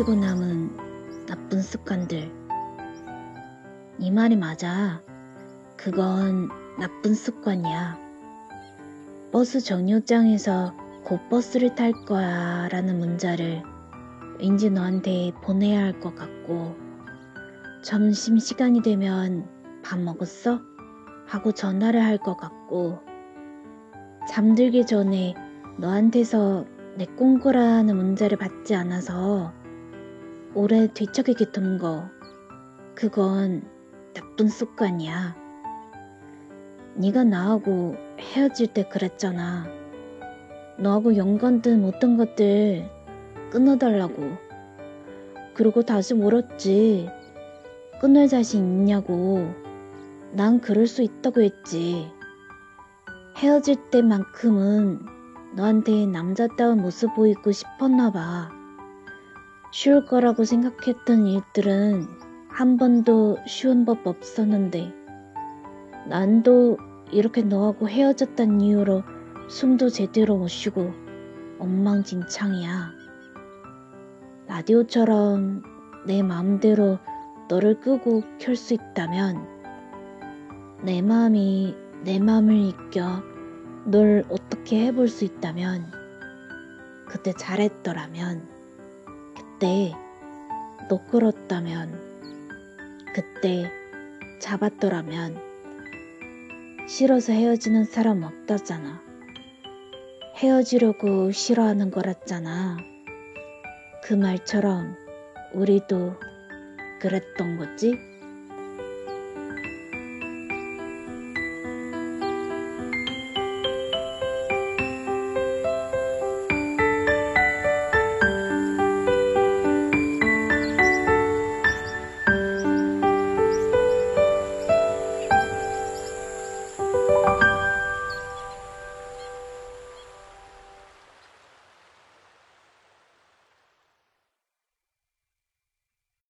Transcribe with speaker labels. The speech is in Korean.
Speaker 1: 헤어지고 남은 나쁜 습관들. 이 말이 맞아. 그건 나쁜 습관이야. 버스 정류장에서 곧 버스를 탈 거야 라는 문자를 왠지 너한테 보내야 할 것 같고, 점심 시간이 되면 밥 먹었어? 하고 전화를 할 것 같고, 잠들기 전에 너한테서 내 꿈꾸라는 문자를 받지 않아서 오래 뒤척이게 둔 거, 그건 나쁜 습관이야. 네가 나하고 헤어질 때 그랬잖아. 너하고 연관된 모든 것들 끊어달라고. 그리고 다시 물었지. 끊을 자신 있냐고. 난 그럴 수 있다고 했지. 헤어질 때만큼은 너한테 남자다운 모습 보이고 싶었나 봐. 쉬울 거라고 생각했던 일들은 한 번도 쉬운 법 없었는데, 난도 이렇게 너하고 헤어졌단 이유로 숨도 제대로 못 쉬고 엉망진창이야. 라디오처럼 내 마음대로 너를 끄고 켤 수 있다면, 내 마음이 내 마음을 이겨 널 어떻게 해볼 수 있다면, 그때 잘했더라면, 그때 너 끌었다면, 그때 잡았더라면, 싫어서 헤어지는 사람 없다잖아. 헤어지려고 싫어하는 거랐잖아. 그 말처럼 우리도 그랬던 거지?